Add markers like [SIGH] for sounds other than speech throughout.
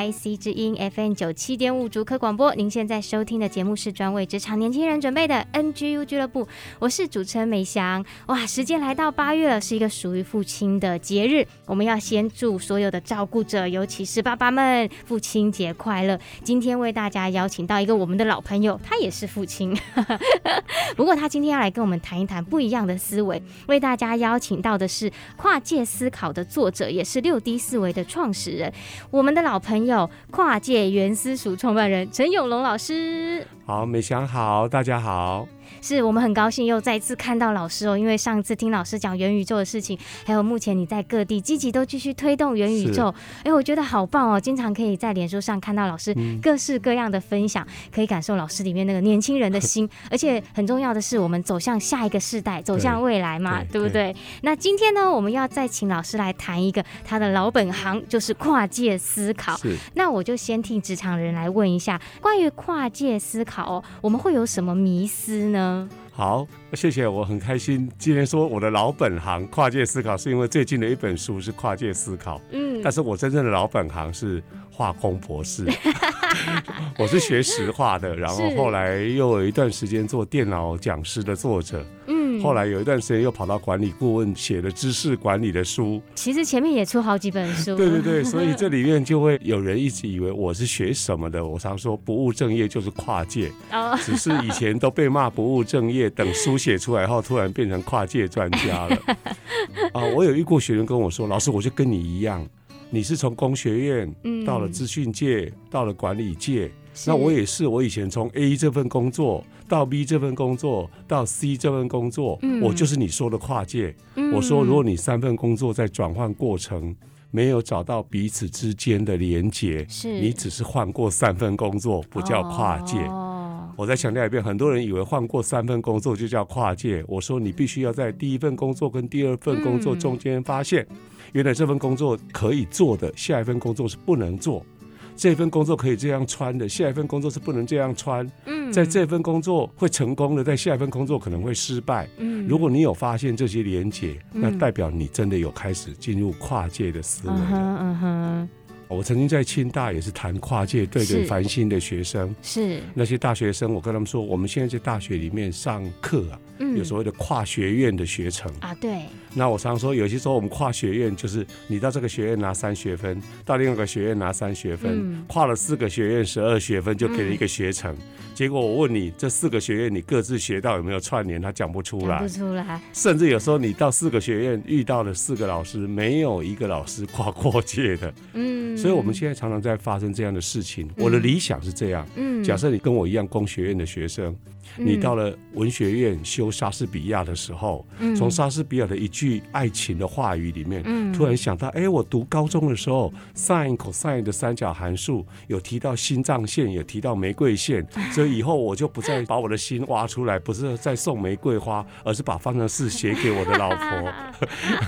IC 之音 FM 九七点五竹科广播，您现在收听的节目是专为职场年轻人准备的 NGU 俱乐部，我是主持人美翔。哇，时间来到八月了，是一个属于父亲的节日，我们要先祝所有的照顾者，尤其是爸爸们，父亲节快乐。今天为大家邀请到一个我们的老朋友，他也是父亲，[LAUGHS] 不过他今天要来跟我们谈一谈不一样的思维。为大家邀请到的是跨界思考的作者，也是六 D 思维的创始人。我们的老朋友，跨界原私塾创办人陈永龙老师。好，美祥好，大家好。是我们很高兴又再次看到老师哦，因为上次听老师讲元宇宙的事情，还有目前你在各地积极都继续推动元宇宙，哎，我觉得好棒哦！经常可以在脸书上看到老师各式各样的分享，嗯、可以感受老师里面那个年轻人的心，[LAUGHS] 而且很重要的是，我们走向下一个世代，走向未来嘛，对，不对，对？那今天呢，我们要再请老师来谈一个他的老本行，就是跨界思考。那我就先替职场人来问一下，关于跨界思考哦，我们会有什么迷思呢？好，谢谢，我很开心。今天说我的老本行跨界思考，是因为最近的一本书是跨界思考。嗯，但是我真正的老本行是化工博士，[LAUGHS] 我是学石化的，然后后来又有一段时间做电脑讲师的作者。嗯。后来有一段时间又跑到管理顾问写了知识管理的书，其实前面也出好几本书。对对对，所以这里面就会有人一直以为我是学什么的。我常说不务正业就是跨界，只是以前都被骂不务正业，等书写出来后突然变成跨界专家了。[LAUGHS] 啊，我有遇过学员跟我说，老师，我就跟你一样，你是从工学院到了资讯界，到了管理界。那我也是，我以前从 A 这份工作到 B 这份工作到 C 这份工作，嗯、我就是你说的跨界。嗯、我说，如果你三份工作在转换过程没有找到彼此之间的连接，是你只是换过三份工作，不叫跨界。哦、我再强调一遍，很多人以为换过三份工作就叫跨界。我说，你必须要在第一份工作跟第二份工作中间发现，原来这份工作可以做的，下一份工作是不能做。这份工作可以这样穿的，下一份工作是不能这样穿。嗯，在这份工作会成功的，在下一份工作可能会失败。嗯，如果你有发现这些连结，那代表你真的有开始进入跨界的思维了。嗯哼，嗯哼。我曾经在清大也是谈跨界，对对繁星的学生，是那些大学生，我跟他们说，我们现在在大学里面上课啊，嗯有所谓的跨学院的学程啊，对。那我常说，有些时候我们跨学院就是你到这个学院拿三学分，到另外一个学院拿三学分，跨了四个学院十二学分就给了一个学程。结果我问你，这四个学院你各自学到有没有串联？他讲不出来，讲不出来。甚至有时候你到四个学院遇到了四个老师，没有一个老师跨过界的。嗯。所以，我们现在常常在发生这样的事情。嗯、我的理想是这样：嗯，假设你跟我一样工学院的学生，嗯、你到了文学院修莎士比亚的时候，嗯、从莎士比亚的一句爱情的话语里面，嗯、突然想到，哎，我读高中的时候，sin cosine 的三角函数有提到心脏线，有提到玫瑰线，[LAUGHS] 所以以后我就不再把我的心挖出来，不是再送玫瑰花，而是把方程式写给我的老婆。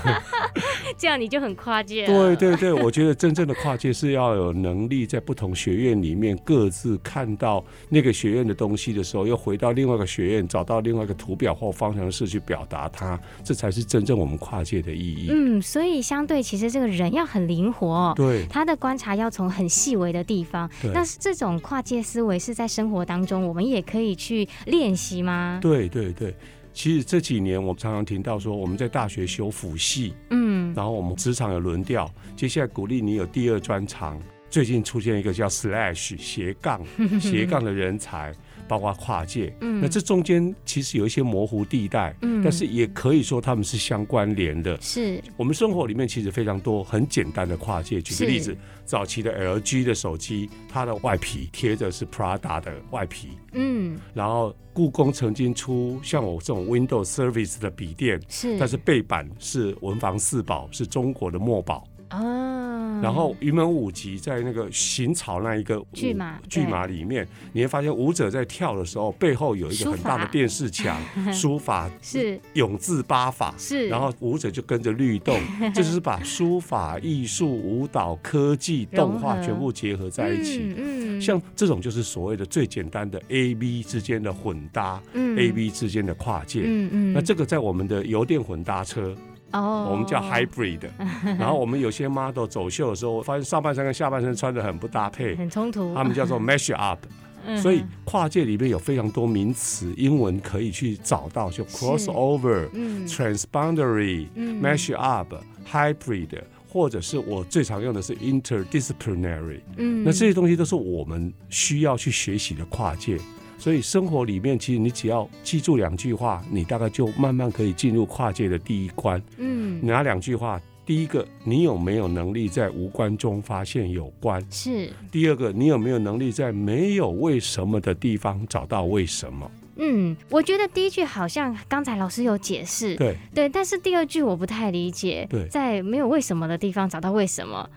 [LAUGHS] 这样你就很跨界。对对对，我觉得真正的跨界。是要有能力在不同学院里面各自看到那个学院的东西的时候，又回到另外一个学院，找到另外一个图表或方程式去表达它，这才是真正我们跨界的意义。嗯，所以相对其实这个人要很灵活，对，他的观察要从很细微的地方。对，那这种跨界思维是在生活当中我们也可以去练习吗？对对对。其实这几年我们常常听到说，我们在大学修辅系，嗯，然后我们职场有轮调，接下来鼓励你有第二专长。最近出现一个叫 slash 斜杠 [LAUGHS] 斜杠的人才。包括跨界。嗯，那这中间其实有一些模糊地带，嗯，但是也可以说他们是相关联的。是我们生活里面其实非常多很简单的跨界。举个例子，早期的 LG 的手机，它的外皮贴的是 Prada 的外皮。嗯，然后故宫曾经出像我这种 Windows Service 的笔电，是，但是背板是文房四宝，是中国的墨宝。啊，然后云门舞集在那个行草那一个剧马里面，你会发现舞者在跳的时候，背后有一个很大的电视墙，[LAUGHS] 书法是永字八法是，然后舞者就跟着律动，[LAUGHS] 这就是把书法、艺术、舞蹈、科技、动画全部结合在一起。嗯，嗯像这种就是所谓的最简单的 A B 之间的混搭，嗯，A B 之间的跨界。嗯嗯，那这个在我们的油电混搭车。哦，我们叫 hybrid，[LAUGHS] 然后我们有些 model 走秀的时候，发现上半身跟下半身穿的很不搭配，很冲突。他们叫做 mash up，嗯，所以跨界里面有非常多名词，英文可以去找到，就 crossover、嗯、transboundary、嗯、mash up、hybrid，或者是我最常用的是 interdisciplinary。嗯，那这些东西都是我们需要去学习的跨界。所以生活里面，其实你只要记住两句话，你大概就慢慢可以进入跨界的第一关。嗯，哪两句话？第一个，你有没有能力在无关中发现有关？是。第二个，你有没有能力在没有为什么的地方找到为什么？嗯，我觉得第一句好像刚才老师有解释，对对，但是第二句我不太理解。对，在没有为什么的地方找到为什么？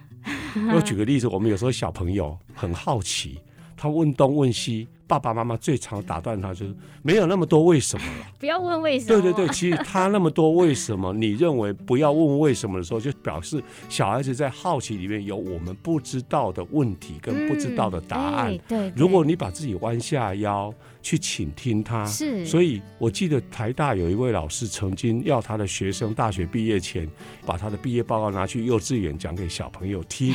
我举个例子，我们有时候小朋友很好奇，他问东问西。爸爸妈妈最常打断他，就是没有那么多为什么了。[LAUGHS] 不要问为什么。对对对，其实他那么多为什么，你认为不要问为什么的时候，就表示小孩子在好奇里面有我们不知道的问题跟不知道的答案。嗯、对，对，如果你把自己弯下腰去倾听他，是。所以我记得台大有一位老师曾经要他的学生大学毕业前把他的毕业报告拿去幼稚园讲给小朋友听，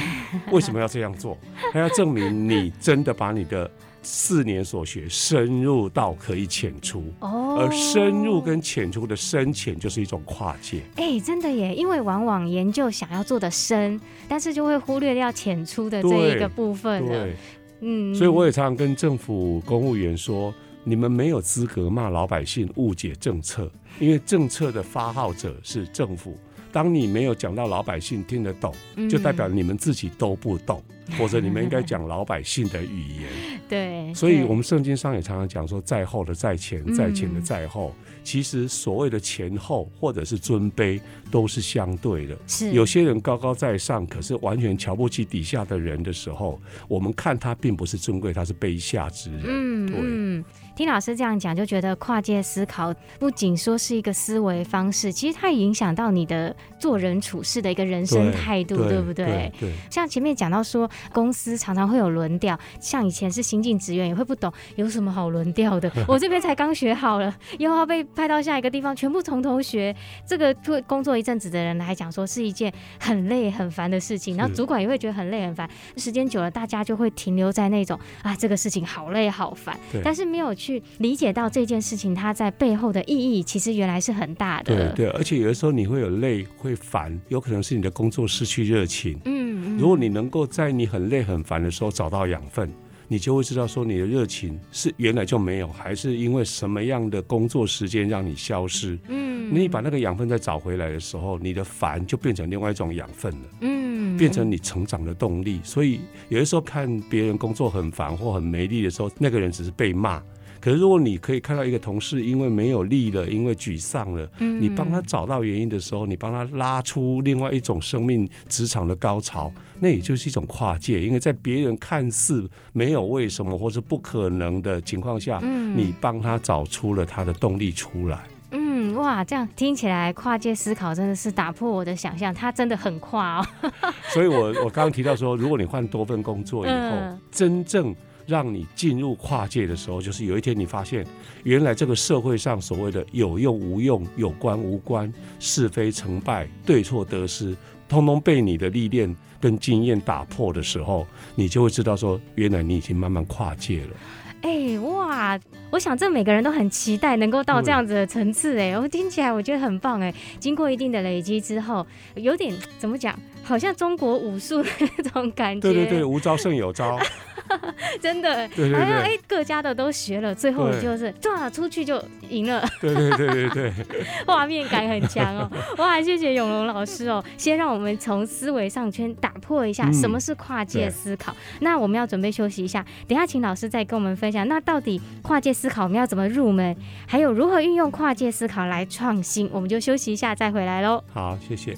为什么要这样做？他要证明你真的把你的。四年所学深入到可以浅出哦，而深入跟浅出的深浅就是一种跨界。哎、欸，真的耶，因为往往研究想要做的深，但是就会忽略掉浅出的这一个部分了。对，嗯，所以我也常常跟政府公务员说，你们没有资格骂老百姓误解政策，因为政策的发号者是政府。当你没有讲到老百姓听得懂，就代表你们自己都不懂，[LAUGHS] 或者你们应该讲老百姓的语言。[LAUGHS] 对，所以我们圣经上也常常讲说，在后的在前，在前的在后。其实所谓的前后或者是尊卑都是相对的。是有些人高高在上，可是完全瞧不起底下的人的时候，我们看他并不是尊贵，他是卑下之人。嗯，对。嗯听老师这样讲，就觉得跨界思考不仅说是一个思维方式，其实它也影响到你的做人处事的一个人生态度，对，对不对？对，对。像前面讲到说，公司常常会有轮调，像以前是新进职员也会不懂有什么好轮调的。[LAUGHS] 我这边才刚学好了，又要被派到下一个地方，全部从头学。这个对工作一阵子的人来讲，说是一件很累很烦的事情。然后主管也会觉得很累很烦。时间久了，大家就会停留在那种啊，这个事情好累好烦，但是没有去理解到这件事情，它在背后的意义其实原来是很大的。对对，而且有的时候你会有累，会烦，有可能是你的工作失去热情。嗯，如果你能够在你很累很烦的时候找到养分，你就会知道说你的热情是原来就没有，还是因为什么样的工作时间让你消失。嗯，你把那个养分再找回来的时候，你的烦就变成另外一种养分了。嗯，变成你成长的动力。所以有的时候看别人工作很烦或很没力的时候，那个人只是被骂。可是，如果你可以看到一个同事因为没有力了，因为沮丧了，你帮他找到原因的时候，你帮他拉出另外一种生命职场的高潮，那也就是一种跨界。因为在别人看似没有为什么或是不可能的情况下，你帮他找出了他的动力出来。嗯，哇，这样听起来跨界思考真的是打破我的想象，他真的很跨哦。[LAUGHS] 所以我我刚刚提到说，如果你换多份工作以后，真正。让你进入跨界的时候，就是有一天你发现，原来这个社会上所谓的有用无用、有关无关、是非成败、对错得失，通通被你的历练跟经验打破的时候，你就会知道说，原来你已经慢慢跨界了。哎、欸，哇！我想这每个人都很期待能够到这样子的层次。哎，我听起来我觉得很棒。哎，经过一定的累积之后，有点怎么讲，好像中国武术的那种感觉。对对对，无招胜有招。[LAUGHS] 真的，对对对，哎，各家的都学了，最后就是抓出去就赢了。对对对对对，[LAUGHS] 画面感很强哦。哇，谢谢永龙老师哦，先让我们从思维上圈打破一下什么是跨界思考。嗯、那我们要准备休息一下，等下请老师再跟我们分享，那到底跨界思考我们要怎么入门，还有如何运用跨界思考来创新，我们就休息一下再回来喽。好，谢谢。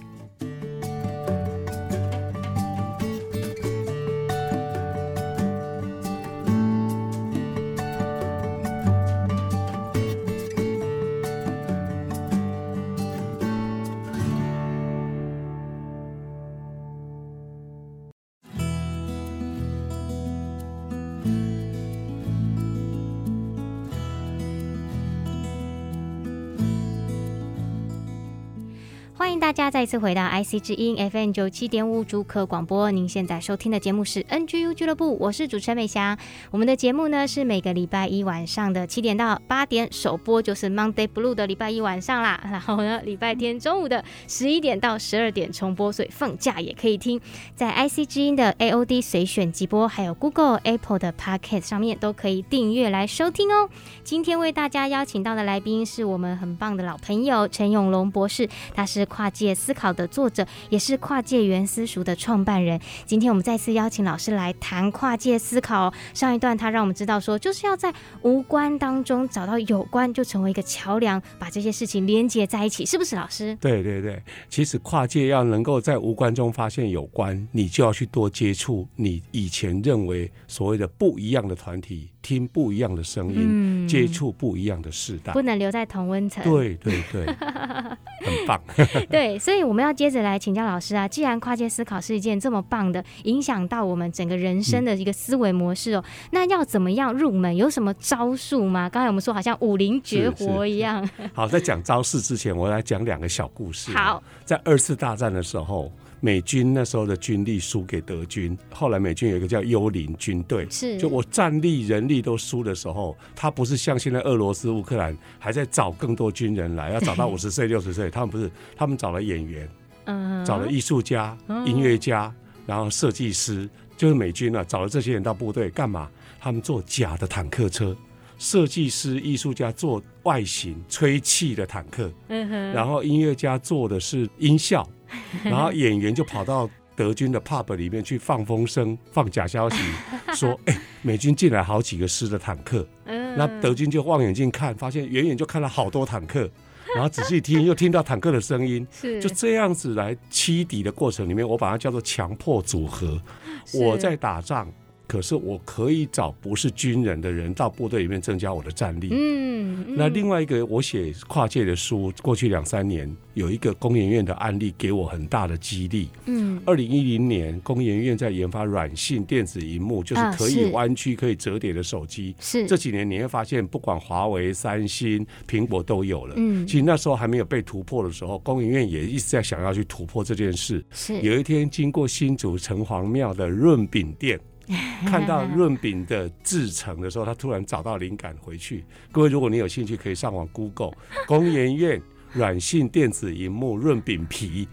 再次回到 IC 之音 FM 九七点五主客广播，您现在收听的节目是 NGU 俱乐部，我是主持人美霞。我们的节目呢是每个礼拜一晚上的七点到八点首播，就是 Monday Blue 的礼拜一晚上啦。然后呢，礼拜天中午的十一点到十二点重播，所以放假也可以听，在 IC 之音的 AOD 随选即播，还有 Google、Apple 的 Podcast 上面都可以订阅来收听哦。今天为大家邀请到的来宾是我们很棒的老朋友陈永龙博士，他是跨界思考的作者，也是跨界原私塾的创办人。今天我们再次邀请老师来谈跨界思考。上一段他让我们知道说，就是要在无关当中找到有关，就成为一个桥梁，把这些事情连接在一起，是不是老师？对对对，其实跨界要能够在无关中发现有关，你就要去多接触你以前认为所谓的不一样的团体。听不一样的声音，嗯、接触不一样的世代，不能留在同温层。对对对，[LAUGHS] 很棒。[LAUGHS] 对，所以我们要接着来请教老师啊。既然跨界思考是一件这么棒的，影响到我们整个人生的一个思维模式哦，嗯、那要怎么样入门？有什么招数吗？刚才我们说好像武林绝活一样。好，在讲招式之前，我来讲两个小故事。好，在二次大战的时候。美军那时候的军力输给德军，后来美军有一个叫幽灵军队，是就我战力人力都输的时候，他不是像现在俄罗斯乌克兰还在找更多军人来，要找到 [LAUGHS] 五十岁六十岁，他们不是，他们找了演员，嗯，找了艺术家、音乐家，然后设计师，就是美军啊，找了这些人到部队干嘛？他们做假的坦克车，设计师、艺术家做外形吹气的坦克，嗯哼，然后音乐家做的是音效。[LAUGHS] 然后演员就跑到德军的 pub 里面去放风声，放假消息，[LAUGHS] 说：“哎，美军进来好几个师的坦克。”那德军就望远镜看，发现远远就看了好多坦克，然后仔细听又听到坦克的声音，是就这样子来欺敌的过程里面，我把它叫做强迫组合。我在打仗。可是我可以找不是军人的人到部队里面增加我的战力。嗯，嗯，那另外一个我写跨界的书，过去两三年有一个工研院的案例给我很大的激励。嗯，二零一零年工研院在研发软性电子荧幕，就是可以弯曲、可以折叠的手机。是这几年你会发现，不管华为、三星、苹果都有了。嗯，其实那时候还没有被突破的时候，工研院也一直在想要去突破这件事。是有一天经过新竹城隍庙的润饼店。[LAUGHS] 看到润饼的制成的时候，他突然找到灵感回去。各位，如果你有兴趣，可以上网 Google 工研院软性电子荧幕润饼皮，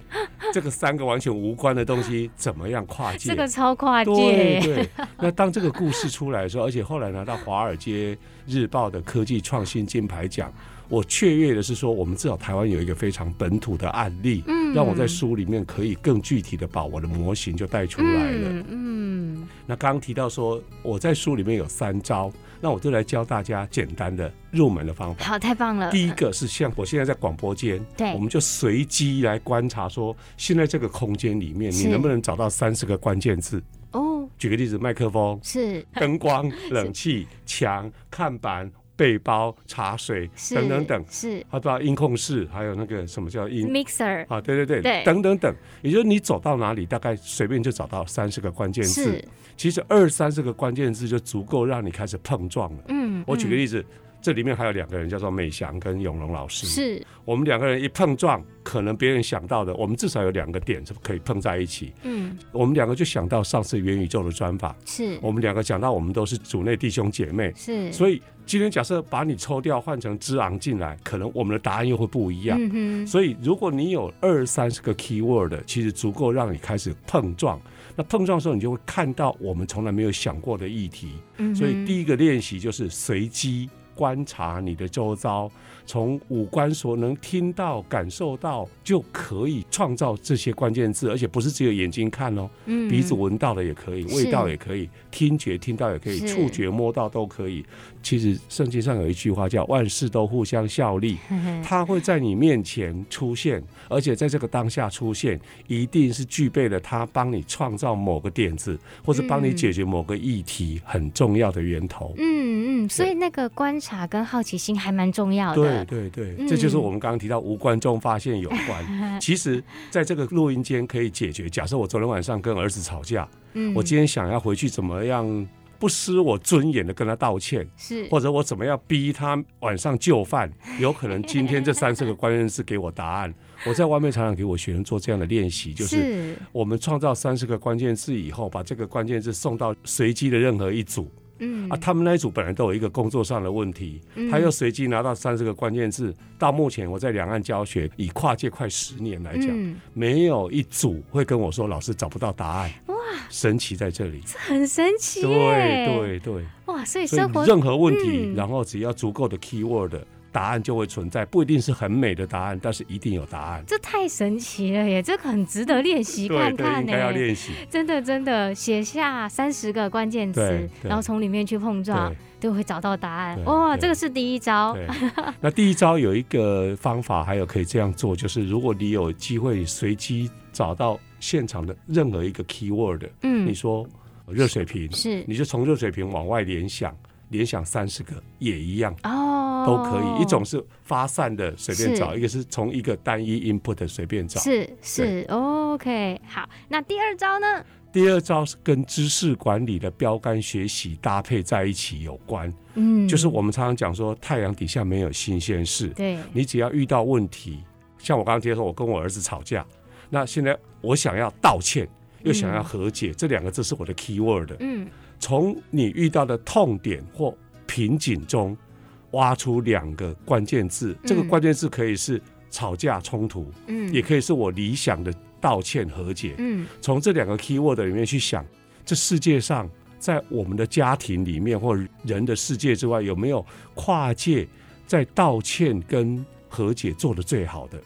这个三个完全无关的东西怎么样跨界？这个超跨界。对对。那当这个故事出来的时候，而且后来拿到华尔街日报的科技创新金牌奖。我雀跃的是说，我们至少台湾有一个非常本土的案例，嗯，让我在书里面可以更具体的把我的模型就带出来了。嗯，嗯，那刚刚提到说我在书里面有三招，那我就来教大家简单的入门的方法。好，太棒了。第一个是像我现在在广播间，对，我们就随机来观察说，现在这个空间里面你能不能找到三十个关键字？哦，举个例子，麦克风是灯光、[LAUGHS] 冷气、墙、看板。背包、茶水等等等，是，他知道音控室，还有那个什么叫音 mixer 啊，对对对，对。等等等，也就是你走到哪里，大概随便就找到三十个关键字。是。其实二三十个关键字就足够让你开始碰撞了。嗯，我举个例子，这里面还有两个人，叫做美翔跟永龙老师。是我们两个人一碰撞，可能别人想到的，我们至少有两个点是可以碰在一起。嗯，我们两个就想到上次元宇宙的专访，是我们两个讲到我们都是主内弟兄姐妹，是，所以今天假设把你抽掉，换成之昂进来，可能我们的答案又会不一样。嗯哼，所以如果你有二三十个 keyword，其实足够让你开始碰撞。那碰撞的时候，你就会看到我们从来没有想过的议题。嗯，所以第一个练习就是随机。观察你的周遭，从五官所能听到、感受到，就可以创造这些关键字，而且不是只有眼睛看哦，嗯，鼻子闻到的也可以，味道也可以，听觉听到也可以，触觉摸到都可以。其实圣经上有一句话叫“万事都互相效力 [LAUGHS] ”，它会在你面前出现，而且在这个当下出现，一定是具备了它帮你创造某个点子，或者帮你解决某个议题很重要的源头。嗯嗯，所以那个观察。察跟好奇心还蛮重要的，对对对，这就是我们刚刚提到无关中发现有关。[LAUGHS] 嗯、其实，在这个录音间可以解决。假设我昨天晚上跟儿子吵架，嗯，我今天想要回去怎么样不失我尊严的跟他道歉，是，或者我怎么样逼他晚上就范，有可能今天这三四个关键字给我答案。我在外面常常给我学生做这样的练习，就是我们创造三十个关键字以后，把这个关键字送到随机的任何一组。嗯啊，他们那一组本来都有一个工作上的问题，他又随机拿到三十个关键字。到目前我在两岸教学，以跨界快十年来讲，没有一组会跟我说老师找不到答案。哇，神奇在这里，这很神奇。对对对，哇，所以生活任何问题，然后只要足够的 keyword。答案就会存在，不一定是很美的答案，但是一定有答案。这太神奇了耶！这个很值得练习看看呢。应该要练习。真的真的，写下三十个关键词，然后从里面去碰撞，都会找到答案。哇，这个是第一招。那第一招有一个方法，还有可以这样做，就是如果你有机会随机找到现场的任何一个 keyword，嗯，你说热水瓶是，你就从热水瓶往外联想。联想三十个也一样哦，都可以。一种是发散的随便找，一个是从一个单一 input 随便找。是是，OK。好，那第二招呢？第二招是跟知识管理的标杆学习搭配在一起有关。嗯，就是我们常常讲说，太阳底下没有新鲜事。对，你只要遇到问题，像我刚刚提说，我跟我儿子吵架，那现在我想要道歉，又想要和解，这两个字是我的 key word。嗯。从你遇到的痛点或瓶颈中挖出两个关键字，这个关键字可以是吵架冲突，嗯，也可以是我理想的道歉和解，嗯，从这两个 keyword 里面去想，这世界上在我们的家庭里面或人的世界之外，有没有跨界在道歉跟和解做的最好的？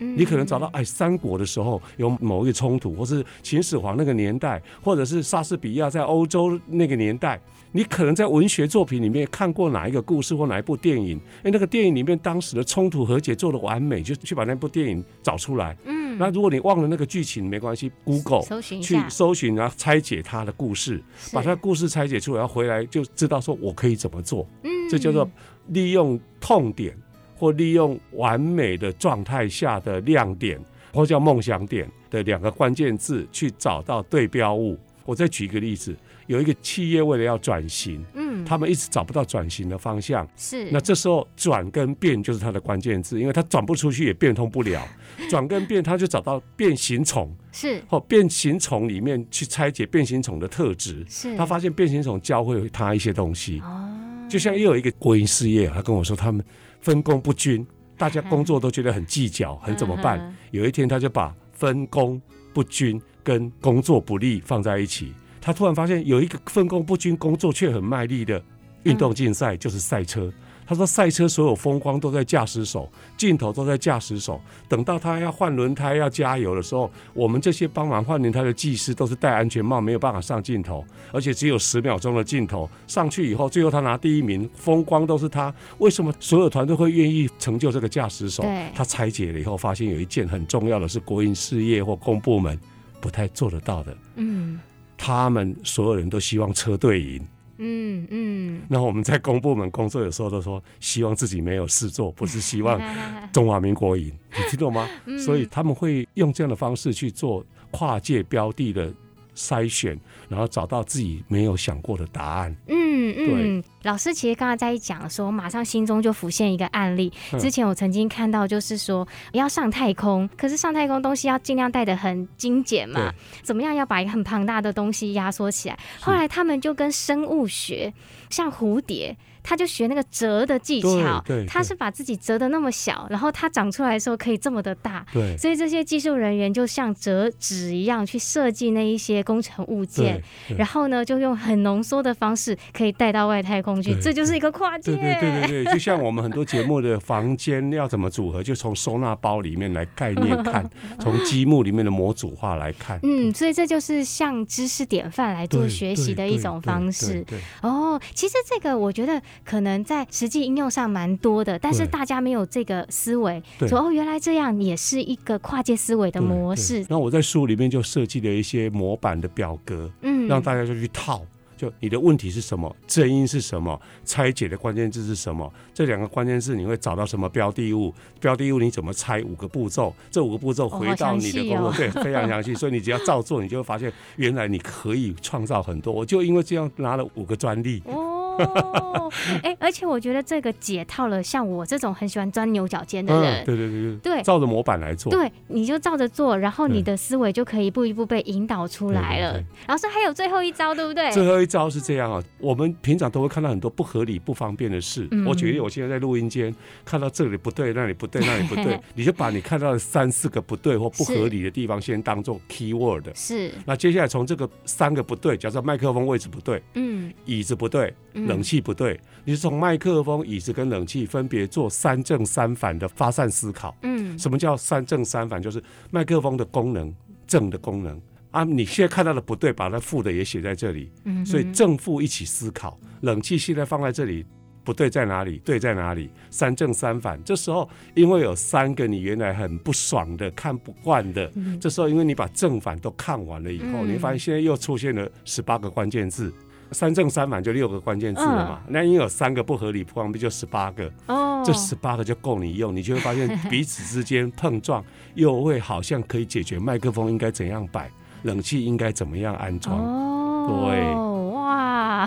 你可能找到哎，三国的时候有某一个冲突，或是秦始皇那个年代，或者是莎士比亚在欧洲那个年代，你可能在文学作品里面看过哪一个故事或哪一部电影？哎，那个电影里面当时的冲突和解做的完美，就去把那部电影找出来。嗯，那如果你忘了那个剧情，没关系，Google 搜去搜寻，然后拆解它的故事，把它的故事拆解出来，然后回来就知道说我可以怎么做。嗯，这叫做利用痛点。或利用完美的状态下的亮点，或叫梦想点的两个关键字去找到对标物。我再举一个例子，有一个企业为了要转型，嗯，他们一直找不到转型的方向，是。那这时候转跟变就是它的关键字，因为它转不出去也变通不了。[LAUGHS] 转跟变，他就找到变形虫，是。或变形虫里面去拆解变形虫的特质，是。他发现变形虫教会他一些东西，哦。就像又有一个国营事业，他跟我说他们。分工不均，大家工作都觉得很计较，很怎么办？有一天，他就把分工不均跟工作不利放在一起。他突然发现，有一个分工不均、工作却很卖力的运动竞赛，就是赛车。他说：“赛车所有风光都在驾驶手，镜头都在驾驶手。等到他要换轮胎、要加油的时候，我们这些帮忙换轮胎的技师都是戴安全帽，没有办法上镜头，而且只有十秒钟的镜头。上去以后，最后他拿第一名，风光都是他。为什么所有团队会愿意成就这个驾驶手？他拆解了以后，发现有一件很重要的是国营事业或公部门不太做得到的。嗯，他们所有人都希望车队赢。”嗯嗯，那我们在公部门工作的时候都说，希望自己没有事做，不是希望 [LAUGHS] 中华民国赢，你听懂吗？所以他们会用这样的方式去做跨界标的的筛选，然后找到自己没有想过的答案。嗯嗯，对。老师其实刚刚在一讲的时候，我马上心中就浮现一个案例。之前我曾经看到，就是说要上太空，可是上太空东西要尽量带的很精简嘛，怎么样要把一个很庞大的东西压缩起来？后来他们就跟生物学，像蝴蝶。他就学那个折的技巧，他是把自己折的那么小，然后它长出来的时候可以这么的大，对，所以这些技术人员就像折纸一样去设计那一些工程物件，然后呢，就用很浓缩的方式可以带到外太空去，这就是一个跨界。对对对对对，就像我们很多节目的房间要怎么组合，就从收纳包里面来概念看，[LAUGHS] 从积木里面的模组化来看。嗯，所以这就是像知识典范来做学习的一种方式。哦，其实这个我觉得。可能在实际应用上蛮多的，但是大家没有这个思维，说哦，原来这样也是一个跨界思维的模式。那我在书里面就设计了一些模板的表格，嗯，让大家就去套，就你的问题是什么，正因是什么，拆解的关键字是什么，这两个关键字你会找到什么标的物，标的物你怎么拆，五个步骤，这五个步骤回到你的工作，哦哦、对，非常详细，所以你只要照做，你就会发现原来你可以创造很多。我就因为这样拿了五个专利。哦哦，哎、欸，而且我觉得这个解套了，像我这种很喜欢钻牛角尖的人，嗯、对对对对，对，照着模板来做，对，你就照着做，然后你的思维就可以一步一步被引导出来了。老师还有最后一招，对不对？最后一招是这样啊，我们平常都会看到很多不合理、不方便的事。嗯、我举例，我现在在录音间看到这里不对，那里不对，那里不对，[LAUGHS] 你就把你看到的三四个不对或不合理的地方先当做 key word，是。那接下来从这个三个不对，假设麦克风位置不对，嗯，椅子不对，冷气不对。你是从麦克风、椅子跟冷气分别做三正三反的发散思考。嗯，什么叫三正三反？就是麦克风的功能，正的功能啊。你现在看到的不对，把它负的也写在这里。嗯，所以正负一起思考。冷气现在放在这里，不对在哪里？对在哪里？三正三反。这时候因为有三个你原来很不爽的、看不惯的，这时候因为你把正反都看完了以后，你发现现在又出现了十八个关键字。三正三反就六个关键字了嘛，那因为有三个不合理不光不就十八个，哦，这十八个就够你用，你就会发现彼此之间碰撞，又会好像可以解决麦克风应该怎样摆，冷气应该怎么样安装，哦，对，哇，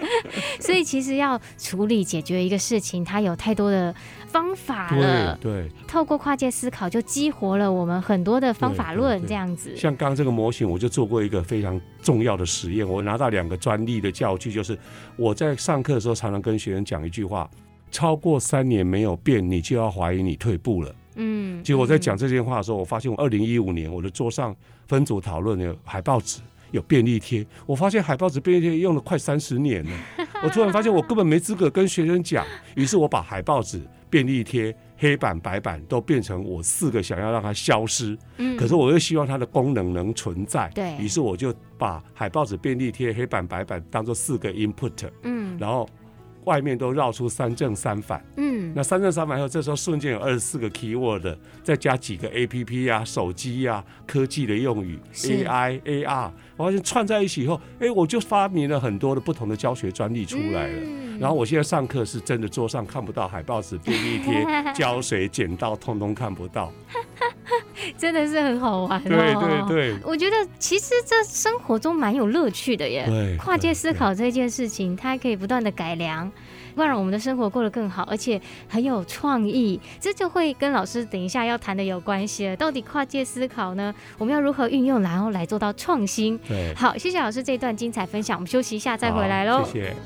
[LAUGHS] 所以其实要处理解决一个事情，它有太多的。方法了，对，对，透过跨界思考就激活了我们很多的方法论，这样子。像刚刚这个模型，我就做过一个非常重要的实验，我拿到两个专利的教具，就是我在上课的时候常常跟学生讲一句话：超过三年没有变，你就要怀疑你退步了。嗯，结果我在讲这些话的时候，我发现我二零一五年我的桌上分组讨论有海报纸。有便利贴，我发现海报纸、便利贴用了快三十年了。[LAUGHS] 我突然发现我根本没资格跟学生讲，于是我把海报纸、便利贴、黑板、白板都变成我四个想要让它消失。嗯，可是我又希望它的功能能存在。对，于是我就把海报纸、便利贴、黑板、白板当做四个 input。嗯，然后。外面都绕出三正三反，嗯，那三正三反以后，这时候瞬间有二十四个 keyword，再加几个 app 啊、手机啊、科技的用语，AI、AR，我发现串在一起以后，哎、欸，我就发明了很多的不同的教学专利出来了。嗯、然后我现在上课是真的桌上看不到海报纸、便利贴、[LAUGHS] 胶水、剪刀，通通看不到。[LAUGHS] 真的是很好玩，哦，对对对，我觉得其实这生活中蛮有乐趣的耶。对，跨界思考这件事情，它还可以不断的改良，会让我们的生活过得更好，而且很有创意。这就会跟老师等一下要谈的有关系了。到底跨界思考呢？我们要如何运用，然后来做到创新？对，好，谢谢老师这一段精彩分享。我们休息一下再回来喽。谢谢。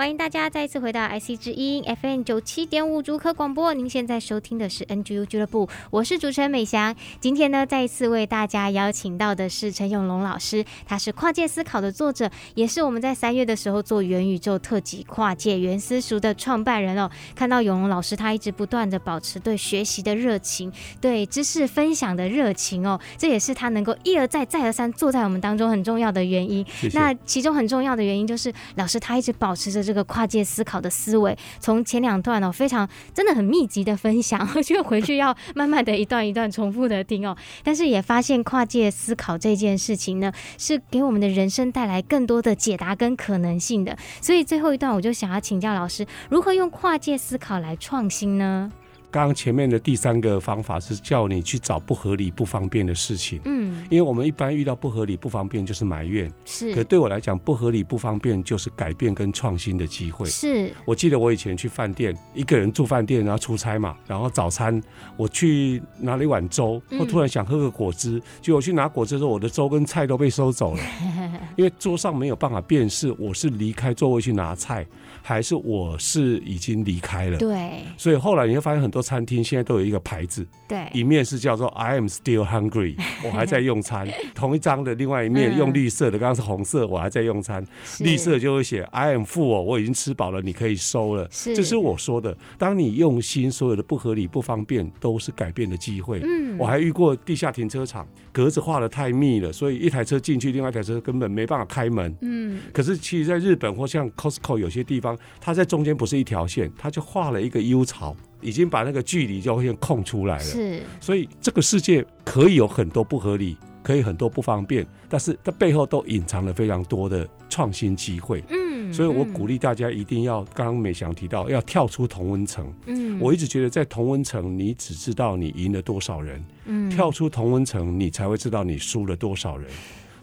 欢迎大家再次回到 IC 之音 FM 九七点五主科广播。您现在收听的是 NGU 俱乐部，我是主持人美翔。今天呢，再一次为大家邀请到的是陈永龙老师，他是跨界思考的作者，也是我们在三月的时候做元宇宙特辑跨界元思塾的创办人哦。看到永龙老师，他一直不断的保持对学习的热情，对知识分享的热情哦，这也是他能够一而再、再而三坐在我们当中很重要的原因。谢谢。那其中很重要的原因就是，老师他一直保持着。这个跨界思考的思维，从前两段哦，非常真的很密集的分享，[LAUGHS] 就回去要慢慢的一段一段重复的听哦。但是也发现跨界思考这件事情呢，是给我们的人生带来更多的解答跟可能性的。所以最后一段，我就想要请教老师，如何用跨界思考来创新呢？刚刚前面的第三个方法是叫你去找不合理、不方便的事情。嗯，因为我们一般遇到不合理、不方便就是埋怨。是，可对我来讲，不合理、不方便就是改变跟创新的机会。是，我记得我以前去饭店，一个人住饭店，然后出差嘛，然后早餐我去拿了一碗粥，我突然想喝个果汁，结果我去拿果汁的时候，我的粥跟菜都被收走了，[LAUGHS] 因为桌上没有办法辨识我是离开座位去拿菜。还是我是已经离开了，对，所以后来你会发现很多餐厅现在都有一个牌子，对，一面是叫做 I am still hungry，[LAUGHS] 我还在用餐，同一张的另外一面用绿色的，刚刚是红色，我还在用餐，绿色就会写 I am full，我已经吃饱了，你可以收了，是，这是我说的。当你用心，所有的不合理、不方便都是改变的机会。嗯，我还遇过地下停车场格子画的太密了，所以一台车进去，另外一台车根本没办法开门。嗯，可是其实在日本或像 Costco 有些地方。它在中间不是一条线，它就画了一个 U 槽，已经把那个距离就会空出来了。是，所以这个世界可以有很多不合理，可以很多不方便，但是它背后都隐藏了非常多的创新机会。嗯，所以我鼓励大家一定要，刚刚美翔提到要跳出同温层。嗯，我一直觉得在同温层，你只知道你赢了多少人。嗯，跳出同温层，你才会知道你输了多少人。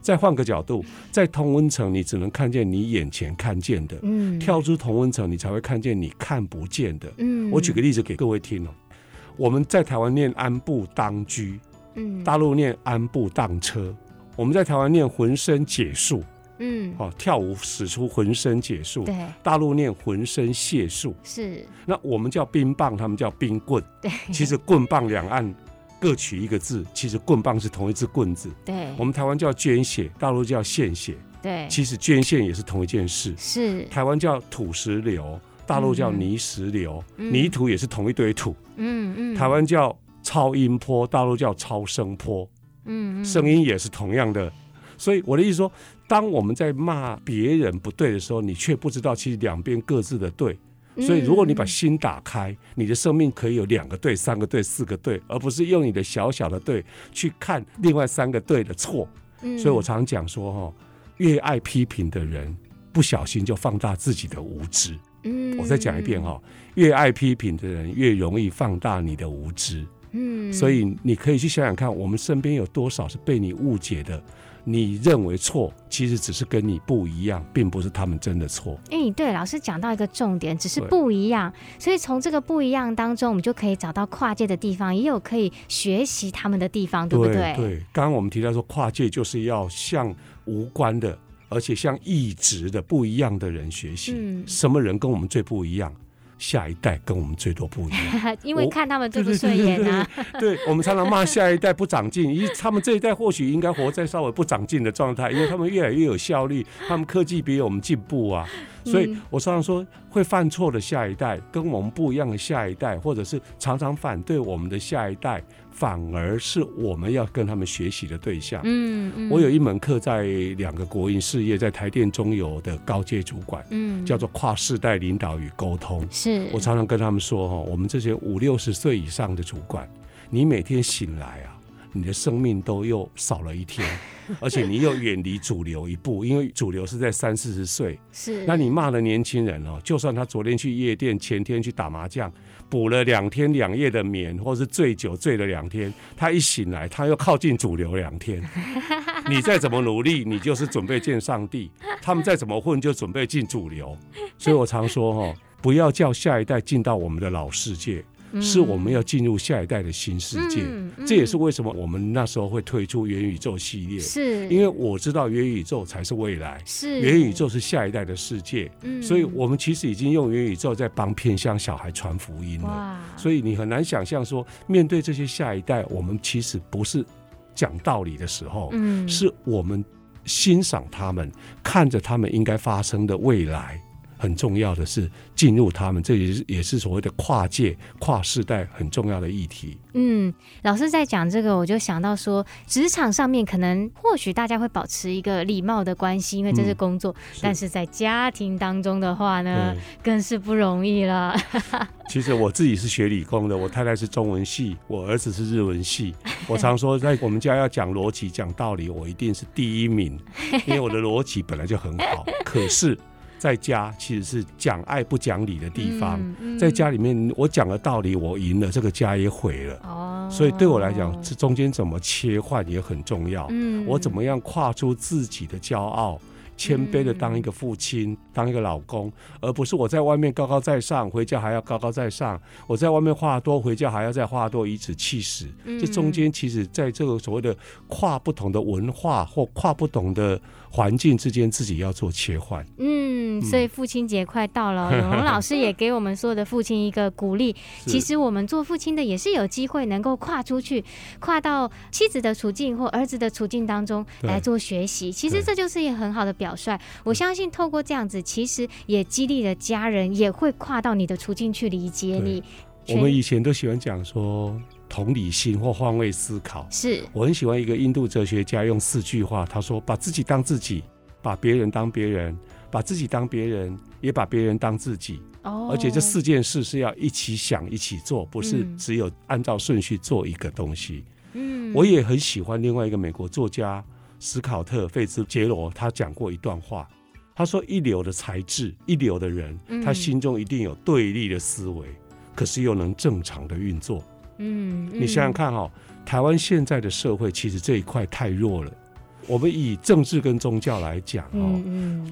再换个角度，在同温层，你只能看见你眼前看见的。嗯，跳出同温层，你才会看见你看不见的。嗯，我举个例子给各位听哦。我们在台湾念安步当车，嗯，大陆念安步当车。我们在台湾念浑身解数，嗯，哦，跳舞使出浑身解数。对，大陆念浑身解数。是，那我们叫冰棒，他们叫冰棍。对，其实棍棒两岸。各取一个字，其实棍棒是同一只棍子。对，我们台湾叫捐血，大陆叫献血。对，其实捐献也是同一件事。是，台湾叫土石流，大陆叫泥石流，嗯、泥土也是同一堆土。嗯嗯，台湾叫超音波，大陆叫超声波。嗯，声音也是同样的。所以我的意思说，当我们在骂别人不对的时候，你却不知道其实两边各自的对。所以，如果你把心打开，你的生命可以有两个对、三个对、四个对，而不是用你的小小的对去看另外三个对的错。所以我常讲说，哈，越爱批评的人，不小心就放大自己的无知。嗯我再讲一遍哈，越爱批评的人，越容易放大你的无知。嗯所以你可以去想想看，我们身边有多少是被你误解的。你认为错，其实只是跟你不一样，并不是他们真的错。哎、欸，对，老师讲到一个重点，只是不一样，所以从这个不一样当中，我们就可以找到跨界的地方，也有可以学习他们的地方，对不对？对，刚刚我们提到说，跨界就是要向无关的，而且向一直的不一样的人学习。嗯，什么人跟我们最不一样？下一代跟我们最多不一样，[LAUGHS] 因为看他们最不顺眼啊。[LAUGHS] 对，我们常常骂 [LAUGHS] 下一代不长进，因为他们这一代或许应该活在稍微不长进的状态，因为他们越来越有效率，他们科技比我们进步啊。所以我常常说，会犯错的下一代，跟我们不一样的下一代，或者是常常反对我们的下一代，反而是我们要跟他们学习的对象。嗯，嗯，我有一门课在两个国营事业，在台电中油的高阶主管，嗯，叫做跨世代领导与沟通。是我常常跟他们说，哈，我们这些五六十岁以上的主管，你每天醒来啊。你的生命都又少了一天，[LAUGHS] 而且你又远离主流一步，因为主流是在三四十岁。是，那你骂了年轻人哦，就算他昨天去夜店，前天去打麻将，补了两天两夜的眠，或是醉酒醉了两天，他一醒来，他又靠近主流两天。[LAUGHS] 你再怎么努力，你就是准备见上帝；他们再怎么混，就准备进主流。所以我常说哈，不要叫下一代进到我们的老世界。是我们要进入下一代的新世界。这也是为什么我们那时候会推出元宇宙系列，是因为我知道元宇宙才是未来，是元宇宙是下一代的世界。嗯、所以我们其实已经用元宇宙在帮偏乡小孩传福音了。所以你很难想象说，面对这些下一代，我们其实不是讲道理的时候，嗯、是我们欣赏他们，看着他们应该发生的未来。很重要的是进入他们，这也是也是所谓的跨界、跨世代很重要的议题。嗯，老师在讲这个，我就想到说，职场上面可能或许大家会保持一个礼貌的关系，因为这是工作；嗯、是但是在家庭当中的话呢，更是不容易了。[LAUGHS] [LAUGHS] 其实我自己是学理工的，我太太是中文系，我儿子是日文系。[LAUGHS] 我常说，在我们家要讲逻辑、讲道理，我一定是第一名，因为我的逻辑本来就很好。可是。在家其实是讲爱不讲理的地方，嗯嗯、在家里面我讲了道理，我赢了，这个家也毁了。哦，所以对我来讲，这中间怎么切换也很重要。嗯，我怎么样跨出自己的骄傲？谦卑的当一个父亲，嗯、当一个老公，而不是我在外面高高在上，回家还要高高在上。我在外面话多，回家还要再话多，以此气使。嗯、这中间其实，在这个所谓的跨不同的文化或跨不同的环境之间，自己要做切换。嗯，所以父亲节快到了，[LAUGHS] 永龙老师也给我们所有的父亲一个鼓励。其实我们做父亲的也是有机会能够跨出去，跨到妻子的处境或儿子的处境当中来做学习。其实这就是一个很好的表表率，我相信透过这样子，其实也激励了家人，也会跨到你的处境去理解你。我们以前都喜欢讲说同理心或换位思考，是我很喜欢一个印度哲学家用四句话，他说：把自己当自己，把别人当别人，把自己当别人，也把别人当自己。哦，而且这四件事是要一起想、一起做，不是只有按照顺序做一个东西。嗯，我也很喜欢另外一个美国作家。史考特·费兹杰罗他讲过一段话，他说：“一流的才智，一流的人，他心中一定有对立的思维，可是又能正常的运作。”嗯，你想想看哈，台湾现在的社会其实这一块太弱了。我们以政治跟宗教来讲哦，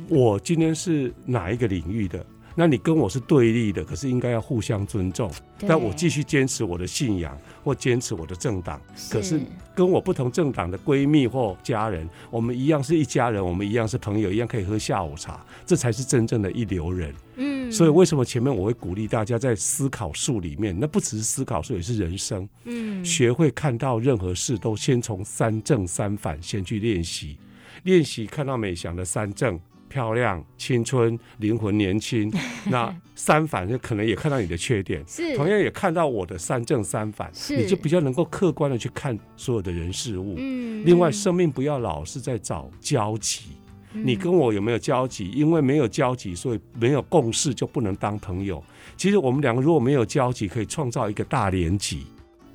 我今天是哪一个领域的？那你跟我是对立的，可是应该要互相尊重。对但我继续坚持我的信仰或坚持我的政党，可是跟我不同政党的闺蜜或家人，我们一样是一家人，我们一样是朋友，一样可以喝下午茶，这才是真正的一流人。嗯，所以为什么前面我会鼓励大家在思考术里面，那不只是思考术，也是人生。嗯，学会看到任何事都先从三正三反先去练习，练习看到美祥的三正。漂亮、青春、灵魂年轻，[LAUGHS] 那三反就可能也看到你的缺点，是同样也看到我的三正三反，是你就比较能够客观的去看所有的人事物。嗯，另外，生命不要老是在找交集，嗯、你跟我有没有交集？因为没有交集，所以没有共识就不能当朋友。其实我们两个如果没有交集，可以创造一个大联集。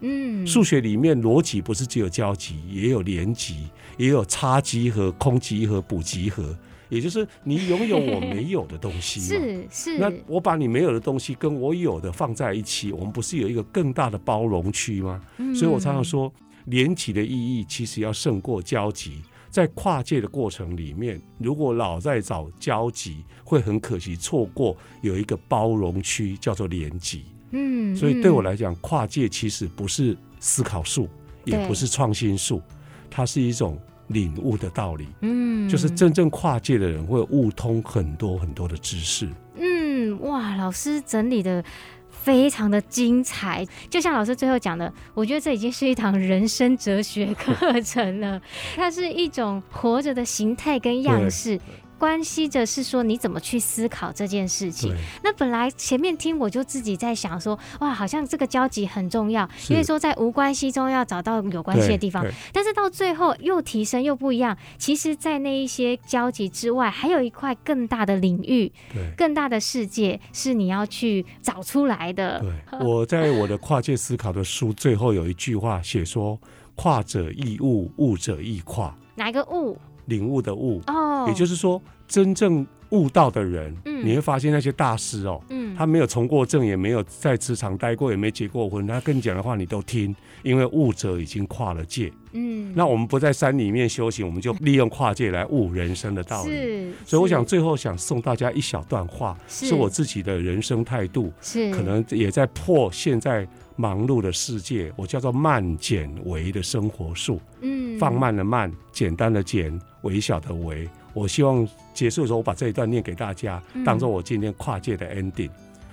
嗯，数学里面逻辑不是只有交集，也有联集，也有差集合、空集合、补集合。也就是你拥有我没有的东西，[LAUGHS] 是是。那我把你没有的东西跟我有的放在一起，我们不是有一个更大的包容区吗？嗯、所以我常常说，连结的意义其实要胜过交集。在跨界的过程里面，如果老在找交集，会很可惜错过有一个包容区叫做连结。嗯，所以对我来讲，跨界其实不是思考术，也不是创新术，它是一种。领悟的道理，嗯，就是真正跨界的人会悟通很多很多的知识。嗯，哇，老师整理的非常的精彩，就像老师最后讲的，我觉得这已经是一堂人生哲学课程了，它是一种活着的形态跟样式。关系着是说你怎么去思考这件事情。那本来前面听我就自己在想说，哇，好像这个交集很重要，是因为说在无关系中要找到有关系的地方。但是到最后又提升又不一样。其实，在那一些交集之外，还有一块更大的领域，更大的世界是你要去找出来的。对，我在我的跨界思考的书最后有一句话写说：跨者亦物，物者亦跨。[LAUGHS] 哪一个悟？领悟的悟，哦，也就是说，真正悟道的人，嗯，你会发现那些大师哦，嗯，他没有从过证，也没有在职场待过，也没结过婚，他跟你讲的话你都听，因为悟者已经跨了界，嗯，那我们不在山里面修行，我们就利用跨界来悟人生的道理。是，所以我想最后想送大家一小段话，是，是我自己的人生态度，是，可能也在破现在忙碌的世界，我叫做慢简微的生活术。嗯，放慢的慢，简单的简，微小的微。我希望结束的时候，我把这一段念给大家，当做我今天跨界的 ending。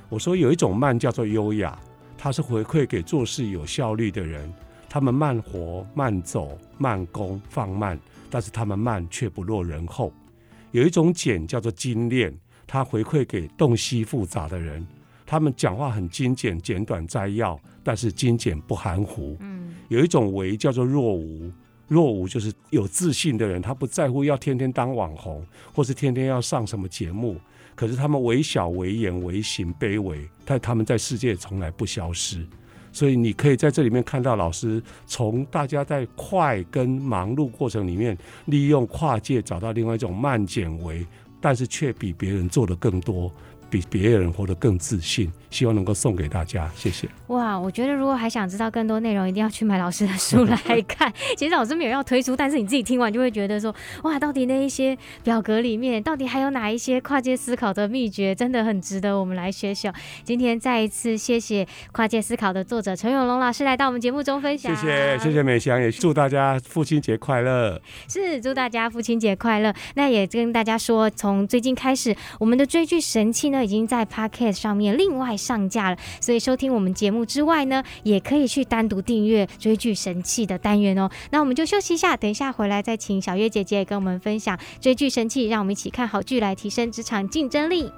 我说有一种慢叫做优雅，它是回馈给做事有效率的人。他们慢活、慢走、慢工、放慢，但是他们慢却不落人后。有一种简叫做精炼，它回馈给洞悉复杂的人。他们讲话很精简、简短摘要，但是精简不含糊。嗯，有一种为叫做若无，若无就是有自信的人，他不在乎要天天当网红，或是天天要上什么节目，可是他们为小、为言、为行、卑微，但他们在世界从来不消失。所以你可以在这里面看到老师从大家在快跟忙碌过程里面，利用跨界找到另外一种慢减、为，但是却比别人做的更多。比别人活得更自信，希望能够送给大家，谢谢。哇，我觉得如果还想知道更多内容，一定要去买老师的书来看。[LAUGHS] 其实老师没有要推出，但是你自己听完就会觉得说，哇，到底那一些表格里面，到底还有哪一些跨界思考的秘诀，真的很值得我们来学习。今天再一次谢谢跨界思考的作者陈永龙老师来到我们节目中分享。谢谢，谢谢美香，也祝大家父亲节快乐。是，祝大家父亲节快乐。那也跟大家说，从最近开始，我们的追剧神器呢。已经在 Podcast 上面另外上架了，所以收听我们节目之外呢，也可以去单独订阅追剧神器的单元哦。那我们就休息一下，等一下回来再请小月姐姐跟我们分享追剧神器，让我们一起看好剧来提升职场竞争力。